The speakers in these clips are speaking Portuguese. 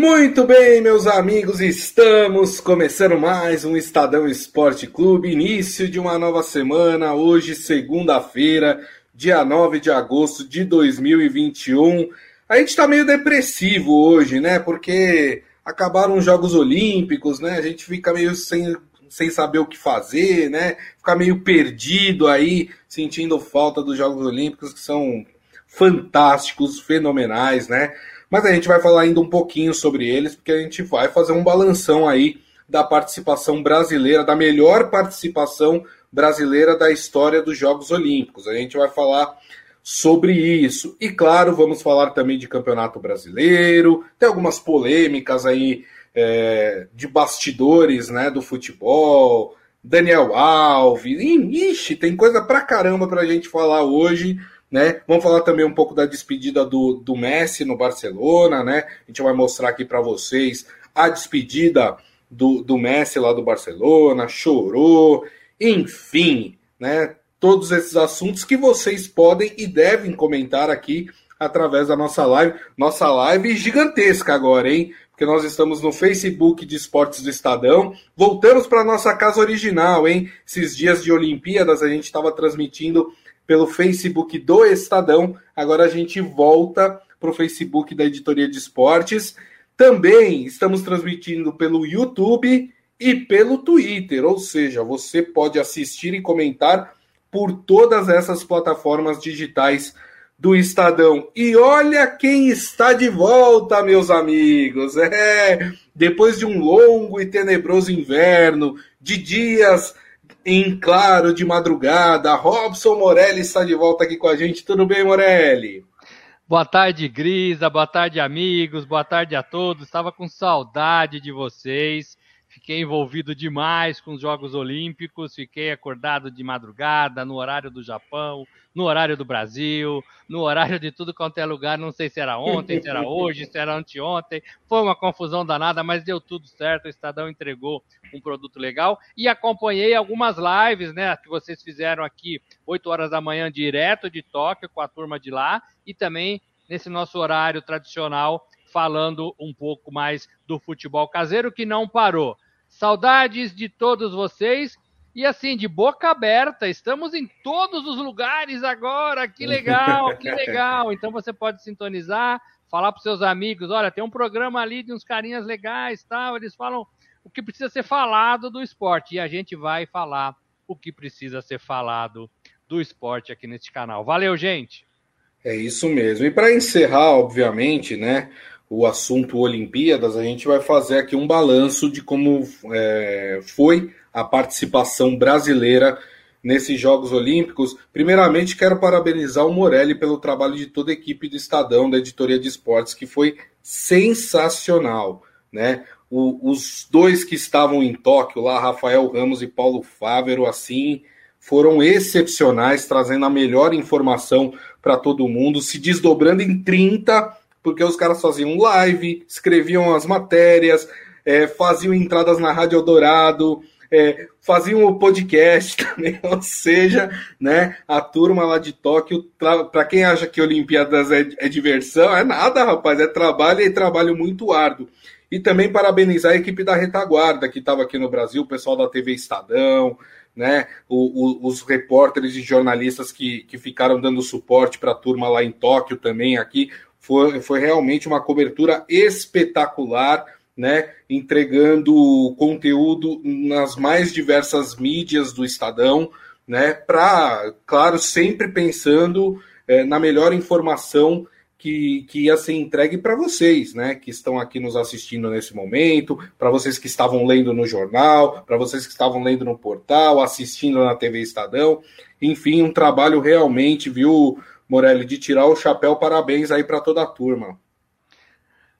Muito bem, meus amigos, estamos começando mais um Estadão Esporte Clube, início de uma nova semana, hoje, segunda-feira, dia 9 de agosto de 2021. A gente tá meio depressivo hoje, né? Porque acabaram os Jogos Olímpicos, né? A gente fica meio sem, sem saber o que fazer, né? Fica meio perdido aí, sentindo falta dos Jogos Olímpicos, que são fantásticos, fenomenais, né? Mas a gente vai falar ainda um pouquinho sobre eles, porque a gente vai fazer um balanção aí da participação brasileira, da melhor participação brasileira da história dos Jogos Olímpicos. A gente vai falar sobre isso. E claro, vamos falar também de Campeonato Brasileiro, tem algumas polêmicas aí é, de bastidores né, do futebol, Daniel Alves, ixi, tem coisa pra caramba pra gente falar hoje. Né? Vamos falar também um pouco da despedida do, do Messi no Barcelona, né? A gente vai mostrar aqui para vocês a despedida do, do Messi lá do Barcelona, chorou, enfim, né? Todos esses assuntos que vocês podem e devem comentar aqui através da nossa live. Nossa live gigantesca agora, hein? Porque nós estamos no Facebook de Esportes do Estadão. Voltamos para nossa casa original, hein? Esses dias de Olimpíadas a gente estava transmitindo pelo Facebook do Estadão. Agora a gente volta para o Facebook da Editoria de Esportes. Também estamos transmitindo pelo YouTube e pelo Twitter, ou seja, você pode assistir e comentar por todas essas plataformas digitais do Estadão. E olha quem está de volta, meus amigos. É, depois de um longo e tenebroso inverno, de dias em claro de madrugada. Robson Morelli está de volta aqui com a gente. Tudo bem, Morelli? Boa tarde, Grisa. Boa tarde, amigos. Boa tarde a todos. Estava com saudade de vocês. Fiquei envolvido demais com os Jogos Olímpicos, fiquei acordado de madrugada, no horário do Japão, no horário do Brasil, no horário de tudo quanto é lugar. Não sei se era ontem, se era hoje, se era anteontem. Foi uma confusão danada, mas deu tudo certo. O Estadão entregou um produto legal e acompanhei algumas lives, né, que vocês fizeram aqui, 8 horas da manhã, direto de Tóquio com a turma de lá e também nesse nosso horário tradicional falando um pouco mais do futebol caseiro que não parou. Saudades de todos vocês e assim, de boca aberta, estamos em todos os lugares agora. Que legal, que legal. Então você pode sintonizar, falar para seus amigos, olha, tem um programa ali de uns carinhas legais, tal, eles falam o que precisa ser falado do esporte e a gente vai falar o que precisa ser falado do esporte aqui neste canal. Valeu, gente. É isso mesmo. E para encerrar, obviamente, né, o assunto Olimpíadas, a gente vai fazer aqui um balanço de como é, foi a participação brasileira nesses Jogos Olímpicos. Primeiramente, quero parabenizar o Morelli pelo trabalho de toda a equipe do Estadão, da editoria de esportes, que foi sensacional. Né? O, os dois que estavam em Tóquio, lá, Rafael Ramos e Paulo Fávero, assim, foram excepcionais, trazendo a melhor informação para todo mundo, se desdobrando em 30 porque os caras faziam live, escreviam as matérias, é, faziam entradas na Rádio Eldorado, é, faziam o podcast também, ou seja, né, a turma lá de Tóquio, para quem acha que Olimpíadas é, é, diversão, é nada, rapaz, é trabalho e trabalho muito árduo. E também parabenizar a equipe da retaguarda que estava aqui no Brasil, o pessoal da TV Estadão, né, o, o, os repórteres e jornalistas que, que ficaram dando suporte para a turma lá em Tóquio também aqui. Foi, foi realmente uma cobertura espetacular, né? Entregando conteúdo nas mais diversas mídias do Estadão, né? Para, claro, sempre pensando é, na melhor informação que, que ia ser entregue para vocês, né, que estão aqui nos assistindo nesse momento, para vocês que estavam lendo no jornal, para vocês que estavam lendo no portal, assistindo na TV Estadão, enfim, um trabalho realmente, viu, Morelli, de tirar o chapéu. Parabéns aí para toda a turma.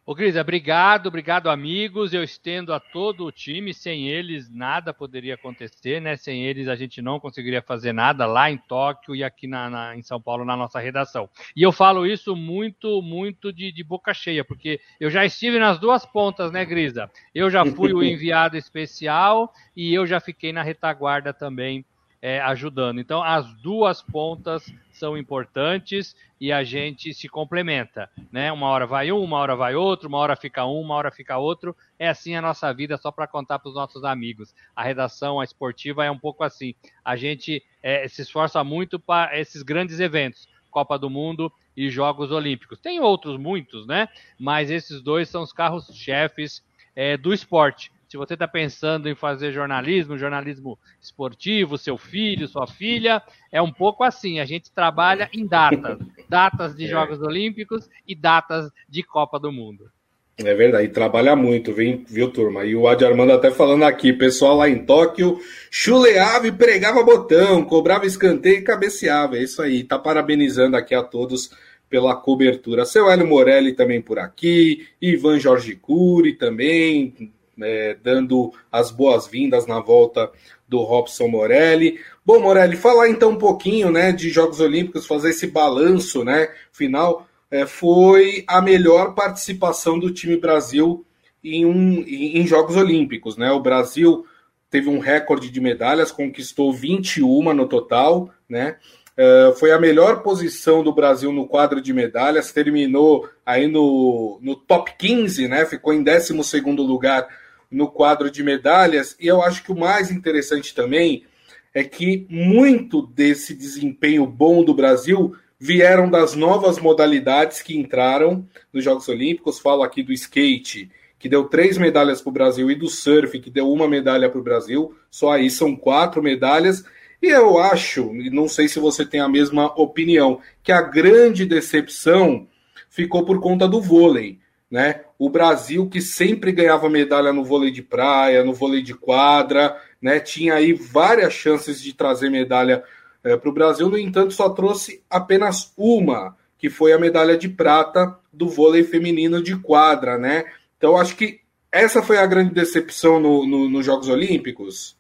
Ô, Cris, obrigado, obrigado, amigos. Eu estendo a todo o time. Sem eles, nada poderia acontecer, né? Sem eles, a gente não conseguiria fazer nada lá em Tóquio e aqui na, na em São Paulo, na nossa redação. E eu falo isso muito, muito de, de, boca cheia, porque eu já estive nas duas pontas, né, Grisa? Eu já fui o enviado especial e eu já fiquei na retaguarda também é, ajudando. Então, as duas pontas são importantes e a gente se complementa, né? Uma hora vai um, uma hora vai outro, uma hora fica um, uma hora fica outro. É assim a nossa vida, só para contar para os nossos amigos. A redação, a esportiva é um pouco assim. A gente é, se esforça muito para esses grandes eventos, Copa do Mundo e Jogos Olímpicos. Tem outros muitos, né? Mas esses dois são os carros-chefes é, do esporte. Se você está pensando em fazer jornalismo, jornalismo esportivo, seu filho, sua filha, é um pouco assim. A gente trabalha em datas, datas de é. Jogos Olímpicos e datas de Copa do Mundo. É verdade, e trabalha muito, viu, viu, turma? E o Adi Armando até falando aqui, pessoal lá em Tóquio chuleava e pregava botão, cobrava escanteio e cabeceava. É isso aí, tá parabenizando aqui a todos pela cobertura. Seu Hélio Morelli também por aqui, Ivan Jorge Cury também, é, dando as boas-vindas na volta do Robson Morelli. Bom, Morelli, falar então um pouquinho né, de Jogos Olímpicos, fazer esse balanço né, final. É, foi a melhor participação do time Brasil em, um, em, Jogos Olímpicos. Né? O Brasil teve um recorde de medalhas, conquistou 21 no total, né? Uh, foi a melhor posição do Brasil no quadro de medalhas, terminou aí no, no top 15, né? Ficou em 12 lugar no quadro de medalhas. E eu acho que o mais interessante também é que muito desse desempenho bom do Brasil vieram das novas modalidades que entraram nos Jogos Olímpicos. Falo aqui do skate, que deu três medalhas para o Brasil, e do surf, que deu uma medalha para o Brasil. Só aí são quatro medalhas. E eu acho, não sei se você tem a mesma opinião, que a grande decepção ficou por conta do vôlei né? O Brasil que sempre ganhava medalha no vôlei de praia, no vôlei de quadra, né? Tinha aí várias chances de trazer medalha é, para o Brasil, no entanto, só trouxe apenas uma, que foi a medalha de prata do vôlei feminino de quadra, né? Então acho que essa foi a grande decepção no, no, nos Jogos Olímpicos.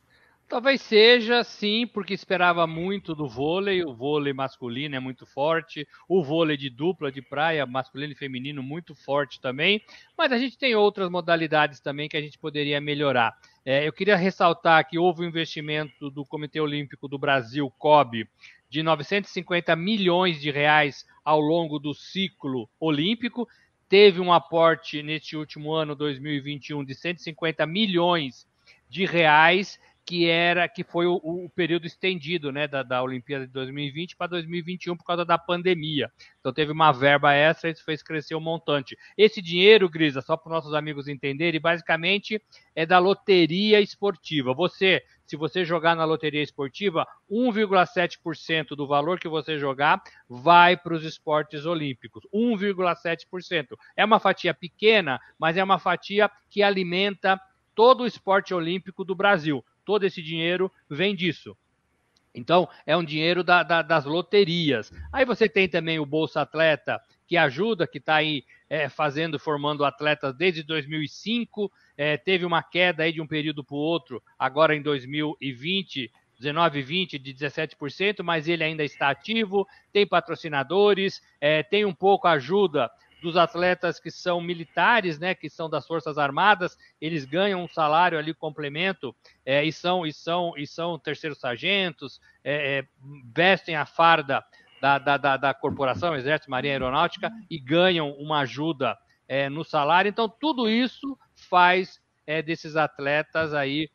Talvez seja, sim, porque esperava muito do vôlei. O vôlei masculino é muito forte, o vôlei de dupla de praia, masculino e feminino, muito forte também. Mas a gente tem outras modalidades também que a gente poderia melhorar. É, eu queria ressaltar que houve um investimento do Comitê Olímpico do Brasil, COB, de 950 milhões de reais ao longo do ciclo olímpico. Teve um aporte neste último ano, 2021, de 150 milhões de reais que era que foi o, o período estendido né, da, da Olimpíada de 2020 para 2021 por causa da pandemia. Então teve uma verba extra e isso fez crescer o montante. Esse dinheiro, Grisa, só para os nossos amigos entenderem, basicamente é da loteria esportiva. Você, se você jogar na loteria esportiva, 1,7% do valor que você jogar vai para os esportes olímpicos. 1,7%. É uma fatia pequena, mas é uma fatia que alimenta todo o esporte olímpico do Brasil todo esse dinheiro vem disso. Então, é um dinheiro da, da, das loterias. Aí você tem também o Bolsa Atleta, que ajuda, que está aí é, fazendo, formando atletas desde 2005. É, teve uma queda aí de um período para o outro, agora em 2020, 19 20 de 17%, mas ele ainda está ativo, tem patrocinadores, é, tem um pouco ajuda dos atletas que são militares, né, que são das Forças Armadas, eles ganham um salário ali, complemento, é, e, são, e, são, e são terceiros sargentos, é, é, vestem a farda da, da, da, da, corporação, Exército, Marinha Aeronáutica, e ganham uma ajuda é, no salário. Então, tudo isso faz é, desses atletas aí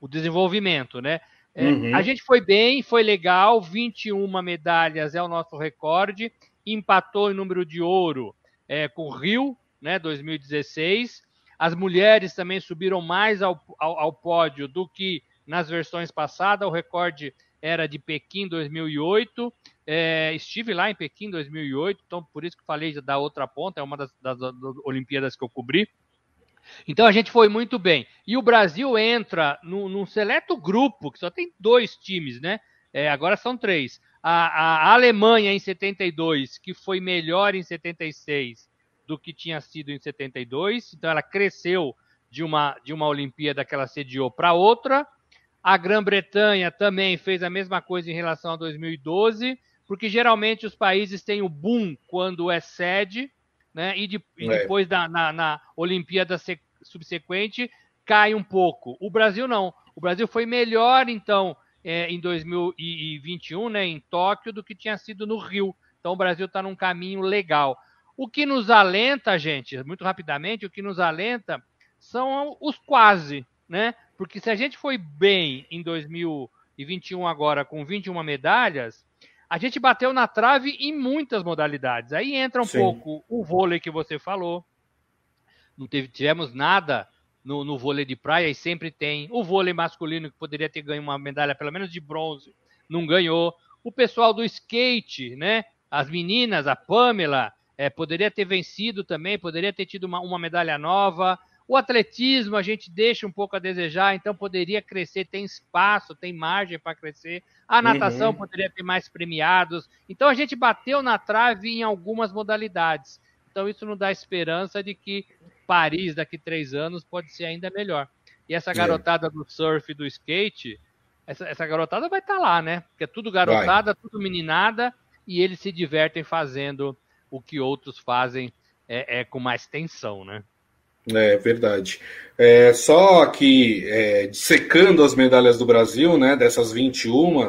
o desenvolvimento, né? Uhum. A gente foi bem, foi legal, 21 medalhas é o nosso recorde empatou em número de ouro é, com o Rio, né, 2016. As mulheres também subiram mais ao, ao, ao, pódio do que nas versões passadas. O recorde era de Pequim 2008. É, estive lá em Pequim 2008, então por isso que falei da outra ponta, é uma das, das, das Olimpíadas que eu cobri. Então a gente foi muito bem. E o Brasil entra no, num seleto grupo, que só tem dois times, né? É, agora são três a, a Alemanha em 72, que foi melhor em 76 do que tinha sido em 72, então ela cresceu de uma, de uma Olimpíada que ela sediou para outra. A Grã-Bretanha também fez a mesma coisa em relação a 2012, porque geralmente os países têm o boom quando é sede, né? E, de, e é. depois da, na, na Olimpíada subsequente cai um pouco. O Brasil não. O Brasil foi melhor, então, é, em 2021, né, em Tóquio, do que tinha sido no Rio. Então o Brasil está num caminho legal. O que nos alenta, gente, muito rapidamente, o que nos alenta são os quase, né? Porque se a gente foi bem em 2021 agora com 21 medalhas, a gente bateu na trave em muitas modalidades. Aí entra um Sim. pouco o vôlei que você falou. Não teve, tivemos nada no, no, vôlei de praia e sempre tem. O vôlei masculino, que poderia ter ganho uma medalha, pelo menos de bronze, não ganhou. O pessoal do skate, né? As meninas, a Pamela, é, poderia ter vencido também, poderia ter tido uma, uma medalha nova. O atletismo a gente deixa um pouco a desejar, então poderia crescer, tem espaço, tem margem para crescer. A natação uhum. poderia ter mais premiados. Então a gente bateu na trave em algumas modalidades. Então isso não dá esperança de que Paris daqui três anos pode ser ainda melhor. E essa é. garotada é. do surf e do skate, essa, essa garotada vai estar tá lá, né? Porque é tudo garotada, vai. tudo meninada, e eles se divertem fazendo o que outros fazem é, é com mais tensão, né? É verdade. É, só aqui, é, secando as medalhas do Brasil, né, dessas 21,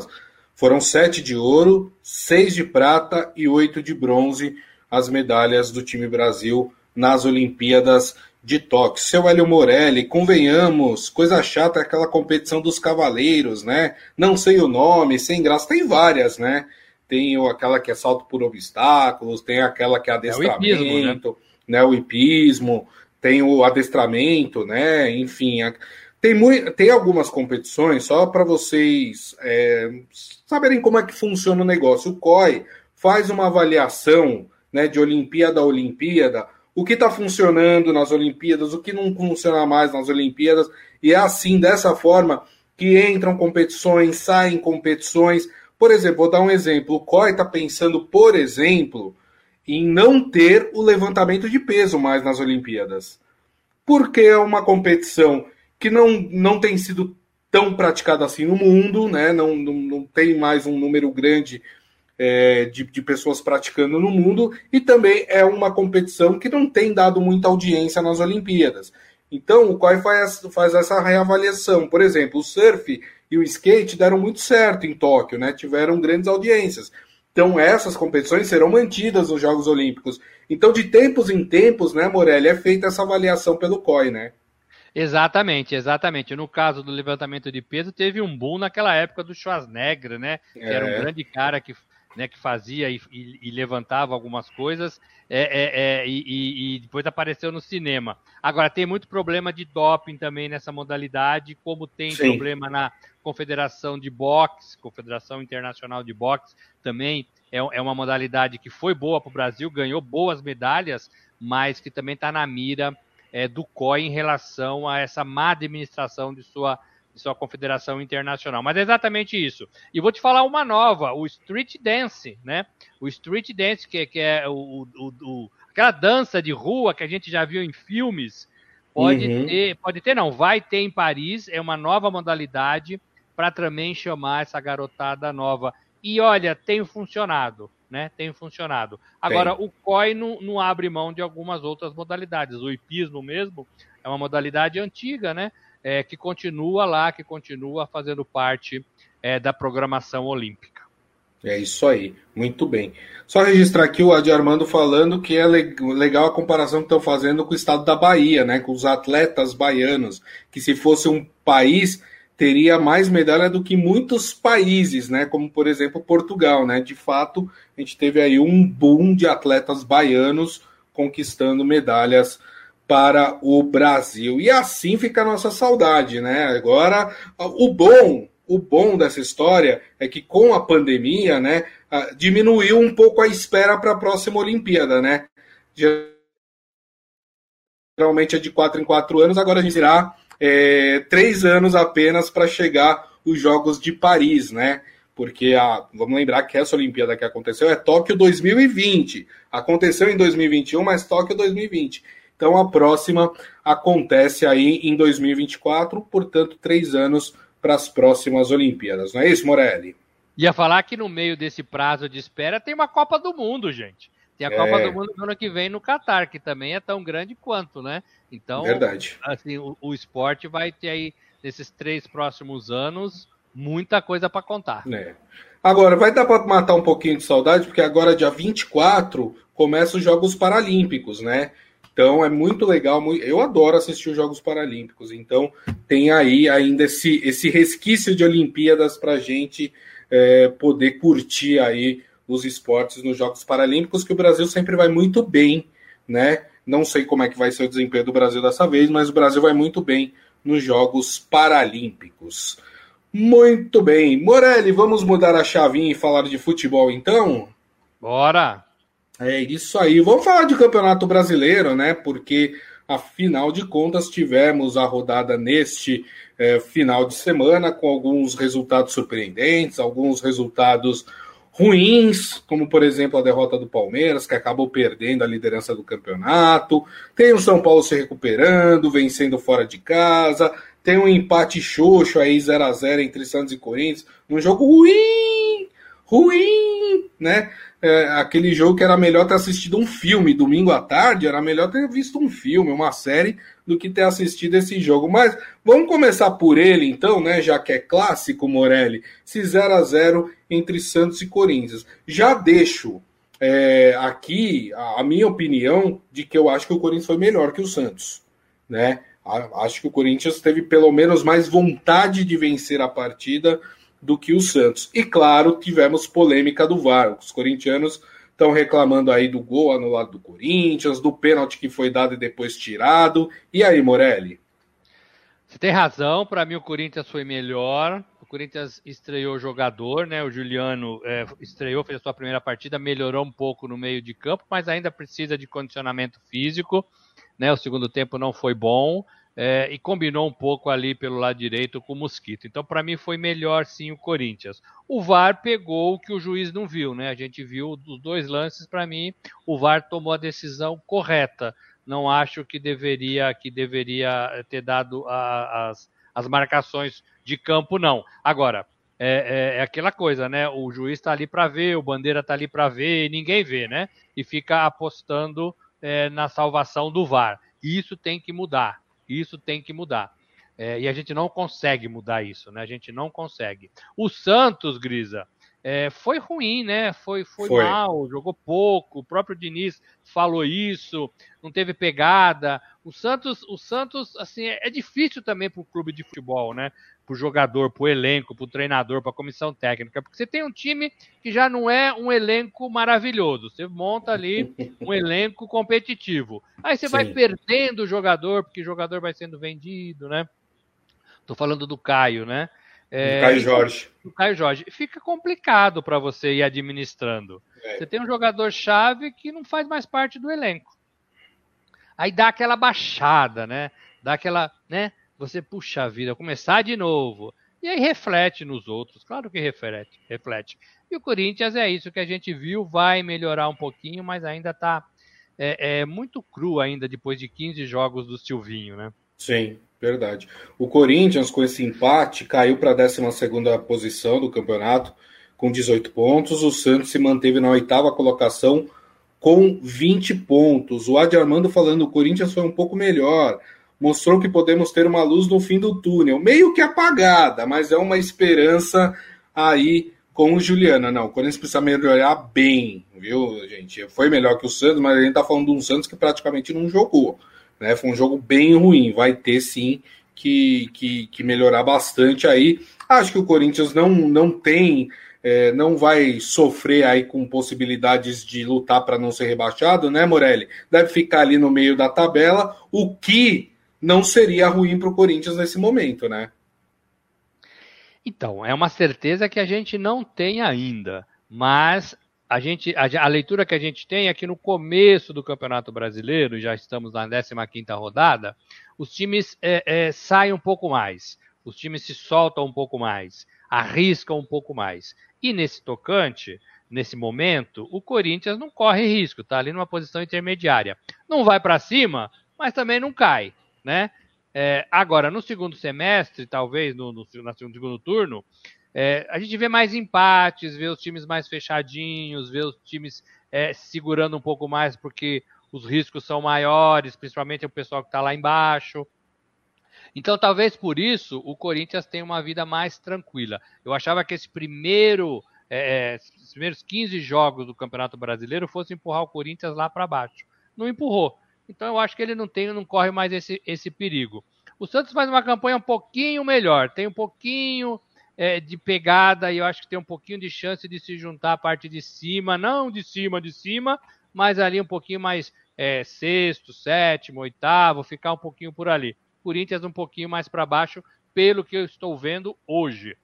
foram sete de ouro, seis de prata e oito de bronze, as medalhas do time Brasil nas Olimpíadas de Tóquio. Seu Hélio Morelli, convenhamos, coisa chata é aquela competição dos cavaleiros, né? Não sei o nome, sem graça, tem várias, né? Tem aquela que é salto por obstáculos, tem aquela que é adestramento, é o hipismo, né? né? O hipismo tem o adestramento, né? Enfim, tem, muito, tem algumas competições, só para vocês é, saberem como é que funciona o negócio. O COI faz uma avaliação né, de Olimpíada a Olimpíada, o que está funcionando nas Olimpíadas, o que não funciona mais nas Olimpíadas, e é assim, dessa forma, que entram competições, saem competições. Por exemplo, vou dar um exemplo. O COI está pensando, por exemplo, em não ter o levantamento de peso mais nas Olimpíadas. Porque é uma competição que não, não tem sido tão praticada assim no mundo, né? não, não, não tem mais um número grande é, de, de pessoas praticando no mundo, e também é uma competição que não tem dado muita audiência nas Olimpíadas. Então, o COI faz, faz essa reavaliação. Por exemplo, o surf e o skate deram muito certo em Tóquio, né? tiveram grandes audiências. Então, essas competições serão mantidas nos Jogos Olímpicos. Então, de tempos em tempos, né, Morelli, é feita essa avaliação pelo COI, né? Exatamente, exatamente. No caso do levantamento de peso, teve um boom naquela época do Schwarzenegger, né? Que é. era um é. grande cara que, né, que fazia e, e, levantava algumas coisas é, é, é e, e, depois apareceu no cinema. Agora, tem muito problema de doping também nessa modalidade, como tem Sim. problema na Confederação de Boxe, Confederação Internacional de Boxe, também é, é uma modalidade que foi boa para o Brasil, ganhou boas medalhas, mas que também está na mira é, do COI em relação a essa má administração de sua, de sua confederação internacional. Mas é exatamente isso. E vou te falar uma nova, o Street Dance, né? O Street Dance, que, que é o, o, o, aquela dança de rua que a gente já viu em filmes, pode uhum. ter, pode ter, não, vai ter em Paris, é uma nova modalidade para também chamar essa garotada nova. E olha, tem funcionado, né? Tem funcionado. Agora, tem. o COI não, não, abre mão de algumas outras modalidades. O hipismo mesmo é uma modalidade antiga, né? É, que continua lá, que continua fazendo parte é, da programação olímpica. É isso aí, muito bem. Só registrar aqui o Adi Armando falando que é legal a comparação que estão fazendo com o estado da Bahia, né? Com os atletas baianos, que se fosse um país teria mais medalha do que muitos países, né? Como por exemplo Portugal, né? De fato, a gente teve aí um boom de atletas baianos conquistando medalhas para o Brasil. E assim fica a nossa saudade, né? Agora, o bom, o bom dessa história é que com a pandemia, né, diminuiu um pouco a espera para a próxima Olimpíada, né? Geralmente é de quatro em quatro anos, agora a gente irá é, três anos apenas para chegar os Jogos de Paris, né? Porque a, vamos lembrar que essa Olimpíada que aconteceu é Tóquio 2020. Aconteceu em 2021, mas Tóquio 2020. Então a próxima acontece aí em 2024, portanto, três anos para as próximas Olimpíadas. Não é isso, Morelli? Ia falar que no meio desse prazo de espera tem uma Copa do Mundo, gente. Tem a Copa é. do Mundo no ano que vem no Catar, que também é tão grande quanto, né? Então, Verdade. assim, o, o esporte vai ter aí, nesses três próximos anos, muita coisa para contar. É. Agora, vai dar para matar um pouquinho de saudade, porque agora, dia 24, começam os Jogos Paralímpicos, né? Então é muito legal, eu adoro assistir os Jogos Paralímpicos. Então tem aí ainda esse, esse resquício de Olimpíadas para gente é, poder curtir aí os esportes nos Jogos Paralímpicos, que o Brasil sempre vai muito bem, né? Não sei como é que vai ser o desempenho do Brasil dessa vez, mas o Brasil vai muito bem nos Jogos Paralímpicos. Muito bem. Morelli, vamos mudar a chavinha e falar de futebol então? Bora! É isso aí. Vamos falar de Campeonato Brasileiro, né? Porque, afinal de contas, tivemos a rodada neste é, final de semana com alguns resultados surpreendentes, alguns resultados ruins, como por exemplo a derrota do Palmeiras, que acabou perdendo a liderança do campeonato. Tem o São Paulo se recuperando, vencendo fora de casa. Tem um empate xoxo aí 0 a 0 entre Santos e Corinthians, num jogo ruim, ruim, né? É, aquele jogo que era melhor ter assistido um filme domingo à tarde, era melhor ter visto um filme, uma série, do que ter assistido esse jogo. Mas vamos começar por ele, então, né? Já que é clássico, Morelli, se 0 a 0 entre Santos e Corinthians. Já deixo é, aqui a, a minha opinião de que eu acho que o Corinthians foi melhor que o Santos, né? Acho que o Corinthians teve pelo menos mais vontade de vencer a partida do que o Santos. E claro, tivemos polêmica do VAR. Os corintianos estão reclamando aí do gol anulado do Corinthians, do pênalti que foi dado e depois tirado. E aí, Morelli? Você tem razão, para mim o Corinthians foi melhor. O Corinthians estreou o jogador, né? O Juliano é, estreou, fez a sua primeira partida, melhorou um pouco no meio de campo, mas ainda precisa de condicionamento físico. Né? O segundo tempo não foi bom é, e combinou um pouco ali pelo lado direito com o Mosquito. Então, para mim, foi melhor sim o Corinthians. O VAR pegou o que o juiz não viu, né? A gente viu os dois lances, para mim, o VAR tomou a decisão correta. Não acho que deveria, que deveria ter dado a, as, as marcações de campo, não. Agora, é, é, é, aquela coisa, né? O juiz está ali para ver, o bandeira está ali para ver, e ninguém vê, né? E fica apostando é, na salvação do VAR. E isso tem que mudar. Isso tem que mudar. É, e a gente não consegue mudar isso, né? A gente não consegue. O Santos, Grisa, é, foi ruim, né? Foi, foi, foi, mal, jogou pouco. O próprio Diniz falou isso, não teve pegada. O Santos, o Santos, assim, é, é difícil também para o clube de futebol, né? Para o jogador, para o elenco, para o treinador, para a comissão técnica, porque você tem um time que já não é um elenco maravilhoso. Você monta ali um elenco competitivo. Aí você Sim. vai perdendo o jogador, porque o jogador vai sendo vendido, né? Tô falando do Caio, né? É, Caio Jorge. O Caio Jorge. Fica complicado para você ir administrando. É. Você tem um jogador-chave que não faz mais parte do elenco. Aí dá aquela baixada, né? Dá aquela, né? Você puxa a vida, começar de novo. E aí reflete nos outros. Claro que reflete, reflete. E o Corinthians é isso que a gente viu, vai melhorar um pouquinho, mas ainda está é, é, muito cru ainda depois de 15 jogos do Silvinho, né? Sim. Verdade. O Corinthians, com esse empate, caiu para a 12 posição do campeonato, com 18 pontos. O Santos se manteve na oitava colocação com 20 pontos. O Adi Armando falando o Corinthians foi um pouco melhor. Mostrou que podemos ter uma luz no fim do túnel. Meio que apagada, mas é uma esperança aí com o Juliana. Não, o Corinthians precisa melhorar bem, viu, gente? Foi melhor que o Santos, mas a gente está falando de um Santos que praticamente não jogou. Né? Foi um jogo bem ruim. Vai ter sim que, que, que melhorar bastante aí. Acho que o Corinthians não, não tem. É, não vai sofrer aí com possibilidades de lutar para não ser rebaixado, né, Morelli? Deve ficar ali no meio da tabela, o que não seria ruim para o Corinthians nesse momento, né? Então, é uma certeza que a gente não tem ainda, mas a gente a, a, leitura que a gente tem é que no começo do Campeonato Brasileiro, já estamos na 15ª rodada, os times é, é, saem um pouco mais, os times se soltam um pouco mais, arriscam um pouco mais. E nesse tocante, nesse momento, o Corinthians não corre risco, está ali numa posição intermediária. Não vai para cima, mas também não cai, né? É, agora, no segundo semestre, talvez no, no, no segundo turno, é, a gente vê mais empates, vê os times mais fechadinhos, vê os times é, segurando um pouco mais porque os riscos são maiores, principalmente o pessoal que está lá embaixo. Então, talvez por isso o Corinthians tenha uma vida mais tranquila. Eu achava que esse primeiro, é, é primeiros 15 jogos do Campeonato Brasileiro fosse empurrar o Corinthians lá para baixo. Não empurrou. Então, eu acho que ele não tem, não corre mais esse, esse perigo. O Santos faz uma campanha um pouquinho melhor, tem um pouquinho é, de pegada e eu acho que tem um pouquinho de chance de se juntar a parte de cima, não de cima, de cima, mas ali um pouquinho mais é, sexto, sétimo, oitavo, ficar um pouquinho por ali. Corinthians um pouquinho mais para baixo, pelo que eu estou vendo hoje.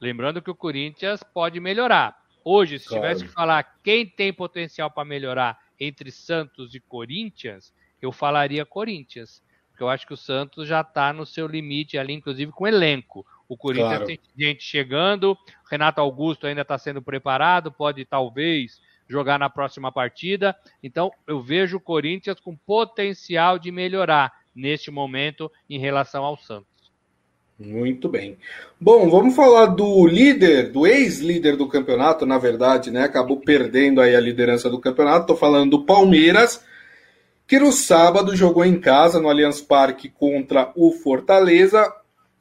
Lembrando que o Corinthians pode melhorar. Hoje, se claro. tivesse que falar quem tem potencial para melhorar entre Santos e Corinthians, eu falaria Corinthians. Porque eu acho que o Santos já está no seu limite ali, inclusive com elenco. O Corinthians claro. tem gente chegando, Renato Augusto ainda está sendo preparado, pode talvez jogar na próxima partida. Então, eu vejo o Corinthians com potencial de melhorar neste momento em relação ao Santos. Muito bem. Bom, vamos falar do líder, do ex-líder do campeonato, na verdade, né? Acabou perdendo aí a liderança do campeonato. Estou falando do Palmeiras, que no sábado jogou em casa no Allianz Parque contra o Fortaleza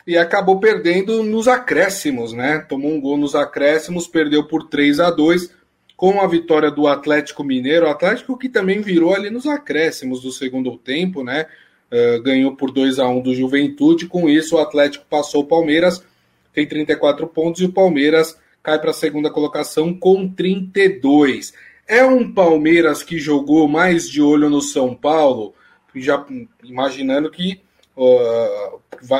e acabou perdendo nos acréscimos, né? Tomou um gol nos acréscimos, perdeu por 3 a 2 com a vitória do Atlético Mineiro, o Atlético que também virou ali nos acréscimos do segundo tempo, né? Uh, ganhou por 2 a 1 do Juventude. Com isso, o Atlético passou o Palmeiras, tem 34 pontos, e o Palmeiras cai para a segunda colocação com 32. É um Palmeiras que jogou mais de olho no São Paulo, já imaginando que uh,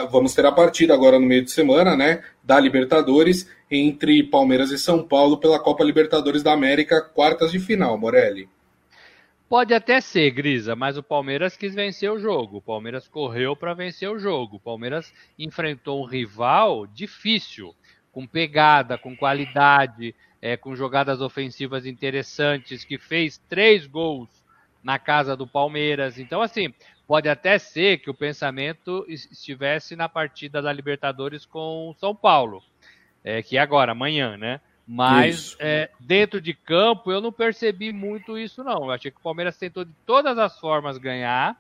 vamos ter a partida agora no meio de semana, né? Da Libertadores entre Palmeiras e São Paulo pela Copa Libertadores da América, quartas de final, Morelli. Pode até ser, Grisa, mas o Palmeiras quis vencer o jogo. O Palmeiras correu para vencer o jogo. O Palmeiras enfrentou um rival difícil, com pegada, com qualidade, é, com jogadas ofensivas interessantes, que fez três gols na casa do Palmeiras. Então, assim, pode até ser que o pensamento estivesse na partida da Libertadores com o São Paulo é, que é agora, amanhã, né? Mas é, dentro de campo eu não percebi muito isso, não. Eu achei que o Palmeiras tentou de todas as formas ganhar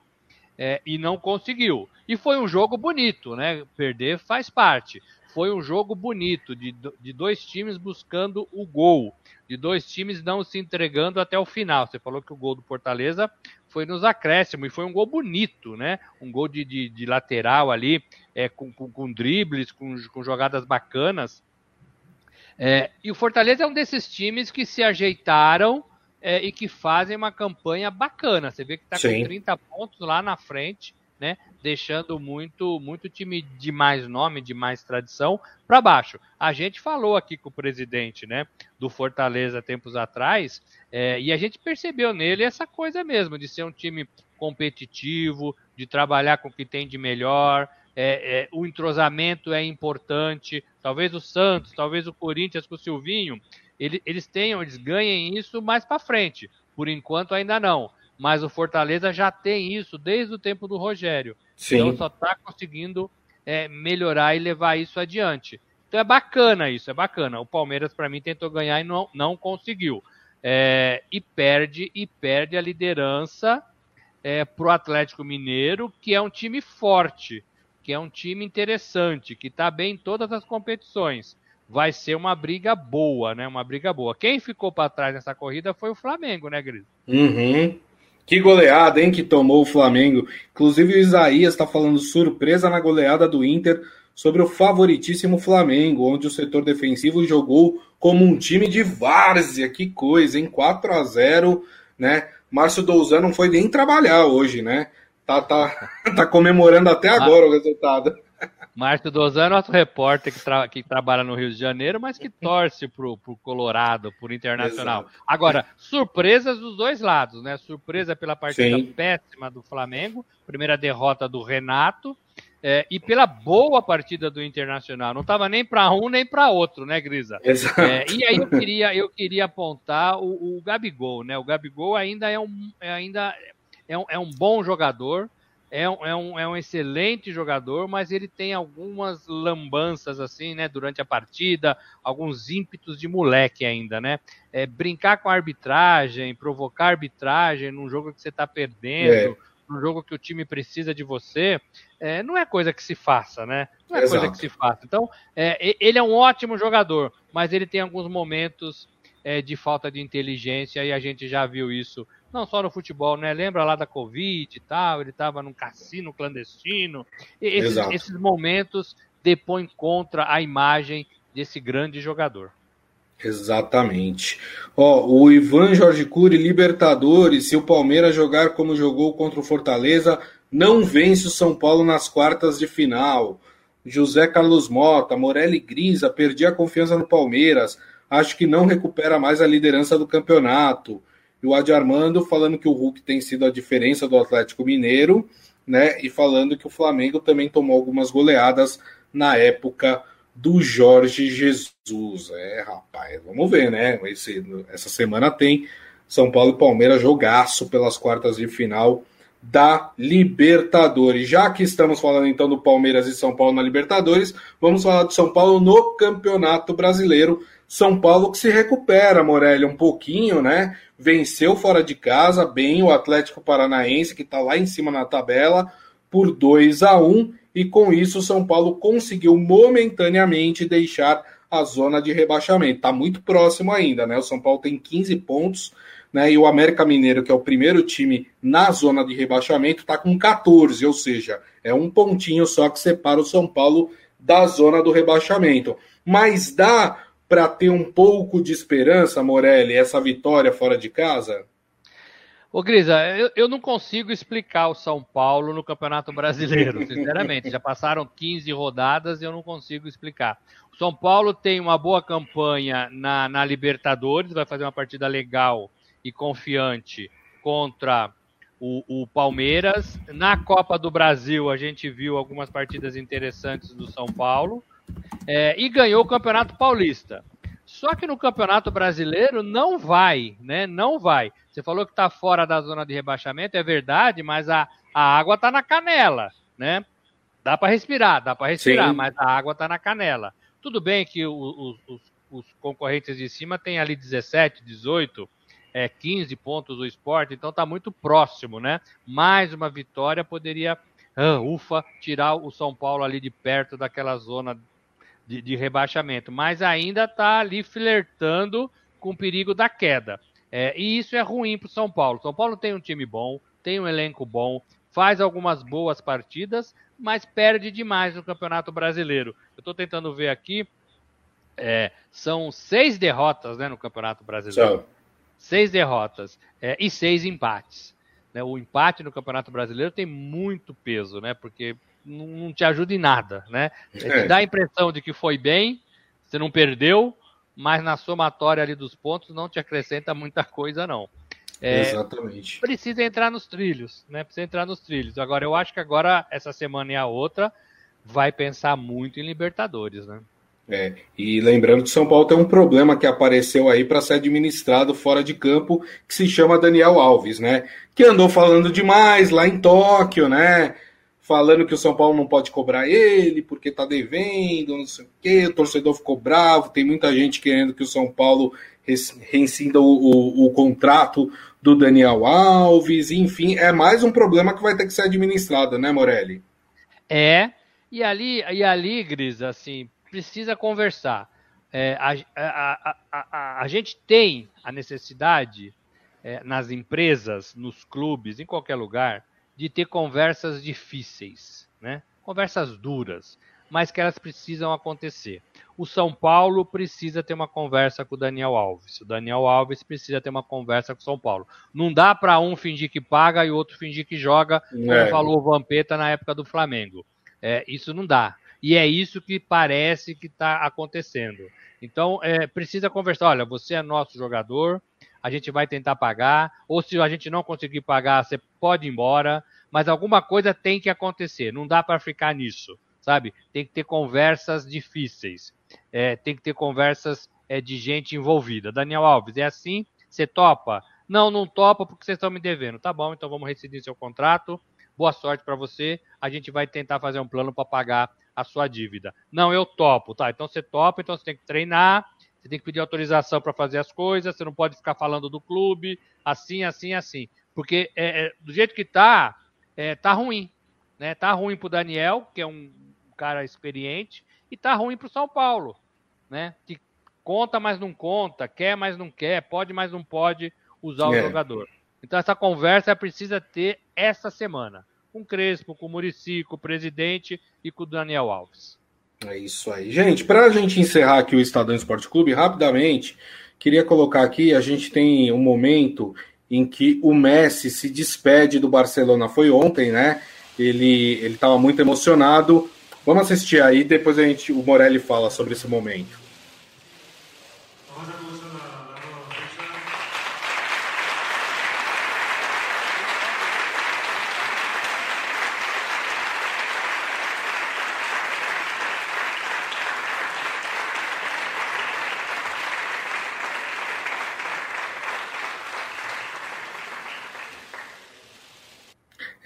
é, e não conseguiu. E foi um jogo bonito, né? Perder faz parte. Foi um jogo bonito, de, de dois times buscando o gol, de dois times não se entregando até o final. Você falou que o gol do Fortaleza foi nos acréscimos e foi um gol bonito, né? Um gol de, de, de lateral ali, é, com, com, com dribles, com, com jogadas bacanas. É, e o Fortaleza é um desses times que se ajeitaram é, e que fazem uma campanha bacana. Você vê que está com 30 pontos lá na frente, né? Deixando muito, muito time de mais nome, de mais tradição, para baixo. A gente falou aqui com o presidente, né? Do Fortaleza tempos atrás, é, e a gente percebeu nele essa coisa mesmo, de ser um time competitivo, de trabalhar com o que tem de melhor, é, é, o entrosamento é importante. Talvez o Santos, talvez o Corinthians com o Silvinho, ele, eles tenham, eles ganhem isso mais para frente. Por enquanto ainda não. Mas o Fortaleza já tem isso desde o tempo do Rogério. Sim. Então só está conseguindo é, melhorar e levar isso adiante. Então é bacana isso, é bacana. O Palmeiras, para mim, tentou ganhar e não, não conseguiu. É, e perde e perde a liderança é, para o Atlético Mineiro, que é um time forte que é um time interessante, que está bem em todas as competições. Vai ser uma briga boa, né? Uma briga boa. Quem ficou para trás nessa corrida foi o Flamengo, né, Gris? Uhum. Que goleada, hein, que tomou o Flamengo. Inclusive o Isaías está falando surpresa na goleada do Inter sobre o favoritíssimo Flamengo, onde o setor defensivo jogou como um time de várzea. Que coisa, hein? 4 a 0 né? Márcio Douzan não foi nem trabalhar hoje, né? Tá, tá, tá comemorando até agora o resultado. Márcio Dozan, nosso repórter que, tra que, trabalha no Rio de Janeiro, mas que torce pro, pro Colorado, por Internacional. Exato. Agora, surpresas dos dois lados, né? Surpresa pela partida Sim. péssima do Flamengo, primeira derrota do Renato, é, e pela boa partida do Internacional. Não estava nem para um nem para outro, né, Grisa? Exato. É, e aí eu queria, eu queria apontar o, o Gabigol, né? O Gabigol ainda é um, ainda é um, é um bom jogador, é um, é, um, é um excelente jogador, mas ele tem algumas lambanças assim, né, durante a partida, alguns ímpetos de moleque ainda, né? É, brincar com a arbitragem, provocar arbitragem num jogo que você está perdendo, é. um jogo que o time precisa de você, é, não é coisa que se faça, né? Não é Exato. coisa que se faça. Então, é, ele é um ótimo jogador, mas ele tem alguns momentos é, de falta de inteligência e a gente já viu isso não só no futebol, né? Lembra lá da Covid e tal, ele estava num cassino clandestino. Esses, esses momentos depõem contra a imagem desse grande jogador. Exatamente. Ó, o Ivan Jorge Cury, Libertadores, se o Palmeiras jogar como jogou contra o Fortaleza, não vence o São Paulo nas quartas de final. José Carlos Mota, Morelli Grisa, perdi a confiança no Palmeiras. Acho que não recupera mais a liderança do campeonato. E o Adi Armando falando que o Hulk tem sido a diferença do Atlético Mineiro, né? E falando que o Flamengo também tomou algumas goleadas na época do Jorge Jesus. É, rapaz, vamos ver, né? Esse, essa semana tem São Paulo e Palmeiras jogaço pelas quartas de final da Libertadores. Já que estamos falando então do Palmeiras e São Paulo na Libertadores, vamos falar do São Paulo no Campeonato Brasileiro. São Paulo que se recupera, Morelli, um pouquinho, né? Venceu fora de casa bem o Atlético Paranaense, que está lá em cima na tabela, por 2 a 1 e com isso o São Paulo conseguiu momentaneamente deixar a zona de rebaixamento. Está muito próximo ainda, né? O São Paulo tem 15 pontos, né? E o América Mineiro, que é o primeiro time na zona de rebaixamento, está com 14, ou seja, é um pontinho só que separa o São Paulo da zona do rebaixamento. Mas dá para ter um pouco de esperança, Morelli, essa vitória fora de casa? Ô, Grisa, eu, eu não consigo explicar o São Paulo no Campeonato Brasileiro, sinceramente. Já passaram 15 rodadas e eu não consigo explicar. O São Paulo tem uma boa campanha na, na Libertadores, vai fazer uma partida legal e confiante contra o, o, Palmeiras. Na Copa do Brasil, a gente viu algumas partidas interessantes do São Paulo. É, e ganhou o Campeonato Paulista. Só que no Campeonato Brasileiro não vai, né? Não vai. Você falou que está fora da zona de rebaixamento, é verdade, mas a, a água está na canela, né? Dá para respirar, dá para respirar, Sim. mas a água está na canela. Tudo bem que os, os, os, concorrentes de cima têm ali 17, 18, é, 15 pontos o esporte, então está muito próximo, né? Mais uma vitória poderia, ah, ufa, tirar o São Paulo ali de perto daquela zona de, de rebaixamento, mas ainda está ali flertando com o perigo da queda. É, e isso é ruim para o São Paulo. São Paulo tem um time bom, tem um elenco bom, faz algumas boas partidas, mas perde demais no Campeonato Brasileiro. Eu estou tentando ver aqui, é, são seis derrotas né, no Campeonato Brasileiro. Tchau. Seis derrotas é, e seis empates. Né? O empate no Campeonato Brasileiro tem muito peso, né? Porque não, não te ajuda em nada, né? É. Dá a impressão de que foi bem, você não perdeu, mas na somatória ali dos pontos não te acrescenta muita coisa, não. É, Exatamente. Precisa entrar nos trilhos, né? Precisa entrar nos trilhos. Agora, eu acho que agora, essa semana e a outra, vai pensar muito em Libertadores, né? É, e lembrando que São Paulo tem um problema que apareceu aí para ser administrado fora de campo, que se chama Daniel Alves, né? Que andou falando demais lá em Tóquio, né? falando que o São Paulo não pode cobrar ele porque está devendo, não sei o quê, o torcedor ficou bravo, tem muita gente querendo que o São Paulo reincida o, o, o, contrato do Daniel Alves, enfim, é mais um problema que vai ter que ser administrado, né, Morelli? É, e ali, e ali, Gris, assim, precisa conversar. É, a, a, a, a, gente tem a necessidade é, nas empresas, nos clubes, em qualquer lugar, de ter conversas difíceis, né? conversas duras, mas que elas precisam acontecer. O São Paulo precisa ter uma conversa com o Daniel Alves. O Daniel Alves precisa ter uma conversa com o São Paulo. Não dá para um fingir que paga e o outro fingir que joga, como é. falou o Vampeta na época do Flamengo. É, isso não dá. E é isso que parece que está acontecendo. Então, é, precisa conversar. Olha, você é nosso jogador, a gente vai tentar pagar, ou se a gente não conseguir pagar, você pode ir embora, mas alguma coisa tem que acontecer, não dá para ficar nisso, sabe? Tem que ter conversas difíceis, é, tem que ter conversas é, de gente envolvida. Daniel Alves, é assim? Você topa? Não, não topa porque vocês estão me devendo. Tá bom, então vamos rescindir seu contrato. Boa sorte para você. A gente vai tentar fazer um plano para pagar a sua dívida. Não, eu topo, tá? Então você topa, então você tem que treinar, você tem que pedir autorização para fazer as coisas, você não pode ficar falando do clube, assim, assim, assim. Porque é, é, do jeito que está, é, tá ruim. Né? Tá ruim para o Daniel, que é um cara experiente, e tá ruim para o São Paulo, né? Que conta, mas não conta, quer, mas não quer, pode, mas não pode usar o é. jogador. Então essa conversa precisa ter essa semana, com Crespo, com Murici, com o presidente e com o Daniel Alves. É isso aí. Gente, para a gente encerrar aqui o Estadão Esporte Clube, rapidamente, queria colocar aqui, a gente tem um momento em que o Messi se despede do Barcelona, foi ontem, né? Ele ele estava muito emocionado. Vamos assistir aí, depois a gente, o Morelli fala sobre esse momento.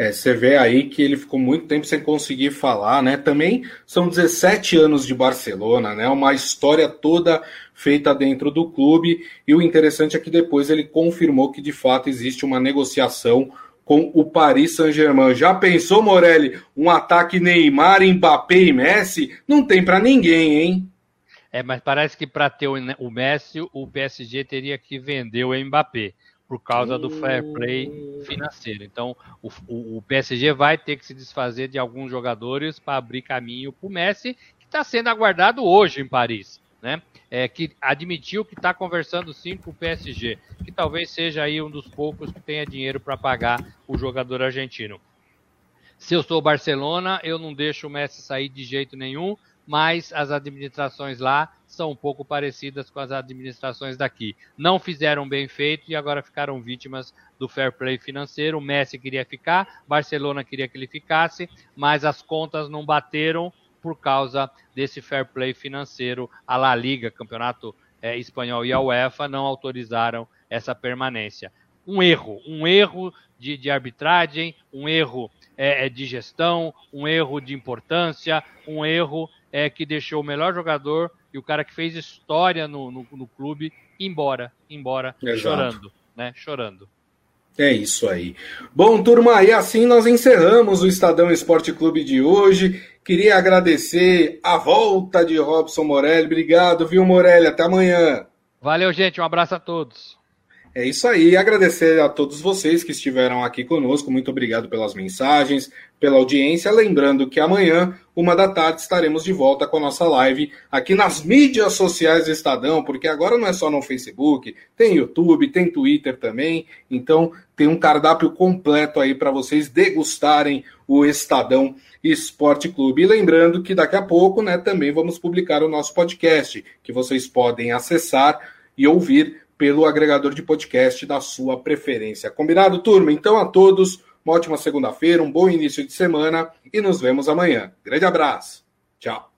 É, você vê aí que ele ficou muito tempo sem conseguir falar, né? Também são 17 anos de Barcelona, né? Uma história toda feita dentro do clube. E o interessante é que depois ele confirmou que de fato existe uma negociação com o Paris Saint-Germain. Já pensou, Morelli, um ataque Neymar, Mbappé e Messi? Não tem para ninguém, hein? É, mas parece que para ter o Messi, o PSG teria que vender o Mbappé por causa do fair play financeiro. Então, o, o, o, PSG vai ter que se desfazer de alguns jogadores para abrir caminho para o Messi, que está sendo aguardado hoje em Paris, né? É, que admitiu que está conversando sim com o PSG, que talvez seja aí um dos poucos que tenha dinheiro para pagar o jogador argentino. Se eu sou Barcelona, eu não deixo o Messi sair de jeito nenhum, mas as administrações lá são um pouco parecidas com as administrações daqui. Não fizeram bem feito e agora ficaram vítimas do fair play financeiro. O Messi queria ficar, Barcelona queria que ele ficasse, mas as contas não bateram por causa desse fair play financeiro. A La Liga, Campeonato é, Espanhol e a UEFA não autorizaram essa permanência. Um erro, um erro de, de arbitragem, um erro é, de gestão, um erro de importância, um erro é, que deixou o melhor jogador e o cara que fez história no, no, no clube embora, embora, Exato. chorando, né? Chorando. É isso aí. Bom, turma, e assim nós encerramos o Estadão Esporte Clube de hoje. Queria agradecer a volta de Robson Morelli. Obrigado, viu, Morelli? Até amanhã. Valeu, gente. Um abraço a todos. É isso aí, agradecer a todos vocês que estiveram aqui conosco, muito obrigado pelas mensagens, pela audiência. Lembrando que amanhã, uma da tarde, estaremos de volta com a nossa live aqui nas mídias sociais do Estadão, porque agora não é só no Facebook, tem YouTube, tem Twitter também, então tem um cardápio completo aí para vocês degustarem o Estadão Esporte Clube. E lembrando que daqui a pouco, né, também vamos publicar o nosso podcast, que vocês podem acessar e ouvir pelo agregador de podcast da sua preferência. Combinado, turma? Então, a todos, uma ótima segunda-feira, um bom início de semana e nos vemos amanhã. Grande abraço. Tchau.